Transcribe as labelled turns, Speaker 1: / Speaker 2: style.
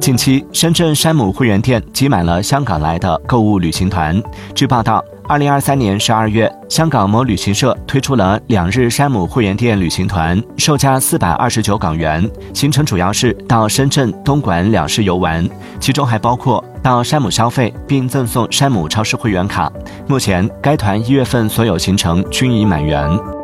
Speaker 1: 近期深圳山姆会员店挤满了香港来的购物旅行团。据报道二零二三年十二月香港某旅行社推出了两日山姆会员店旅行团售价四百二十九港元行程主要是到深圳东莞两市游玩。其中还包括到山姆消费并赠送山姆超市会员卡。目前该团一月份所有行程均已满员。